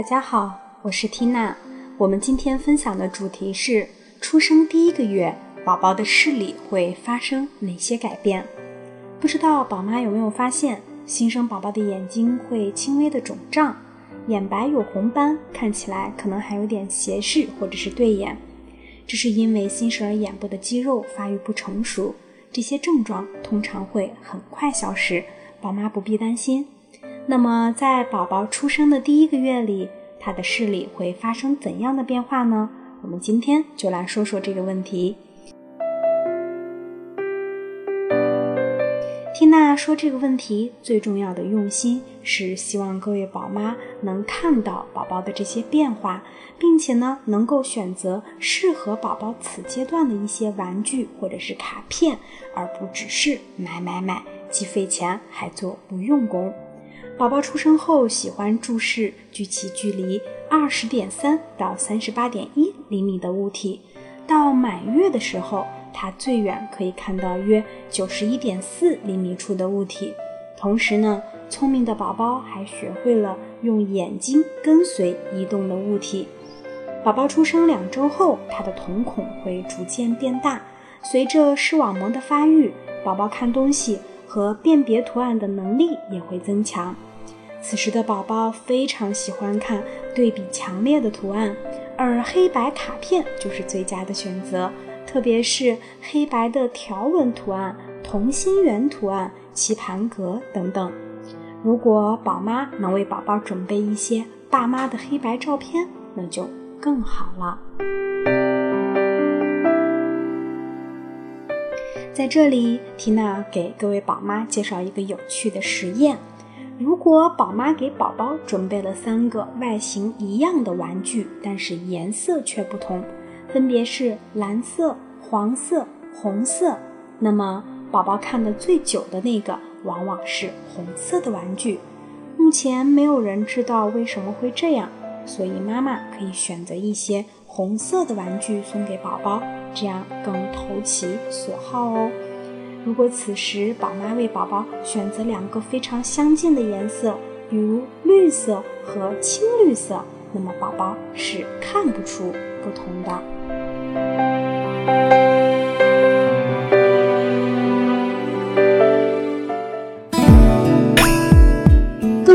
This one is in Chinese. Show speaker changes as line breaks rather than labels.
大家好，我是缇娜。我们今天分享的主题是出生第一个月，宝宝的视力会发生哪些改变？不知道宝妈有没有发现，新生宝宝的眼睛会轻微的肿胀，眼白有红斑，看起来可能还有点斜视或者是对眼。这是因为新生儿眼部的肌肉发育不成熟，这些症状通常会很快消失，宝妈不必担心。那么，在宝宝出生的第一个月里，他的视力会发生怎样的变化呢？我们今天就来说说这个问题。缇娜说这个问题最重要的用心是希望各位宝妈能看到宝宝的这些变化，并且呢，能够选择适合宝宝此阶段的一些玩具或者是卡片，而不只是买买买，既费钱还做不用功。宝宝出生后，喜欢注视距其距离二十点三到三十八点一厘米的物体。到满月的时候，它最远可以看到约九十一点四厘米处的物体。同时呢，聪明的宝宝还学会了用眼睛跟随移动的物体。宝宝出生两周后，他的瞳孔会逐渐变大。随着视网膜的发育，宝宝看东西和辨别图案的能力也会增强。此时的宝宝非常喜欢看对比强烈的图案，而黑白卡片就是最佳的选择，特别是黑白的条纹图案、同心圆图案、棋盘格等等。如果宝妈能为宝宝准备一些爸妈的黑白照片，那就更好了。在这里，缇娜给各位宝妈介绍一个有趣的实验。如果宝妈给宝宝准备了三个外形一样的玩具，但是颜色却不同，分别是蓝色、黄色、红色，那么宝宝看的最久的那个往往是红色的玩具。目前没有人知道为什么会这样，所以妈妈可以选择一些红色的玩具送给宝宝，这样更投其所好哦。如果此时宝妈为宝宝选择两个非常相近的颜色，比如绿色和青绿色，那么宝宝是看不出不同的。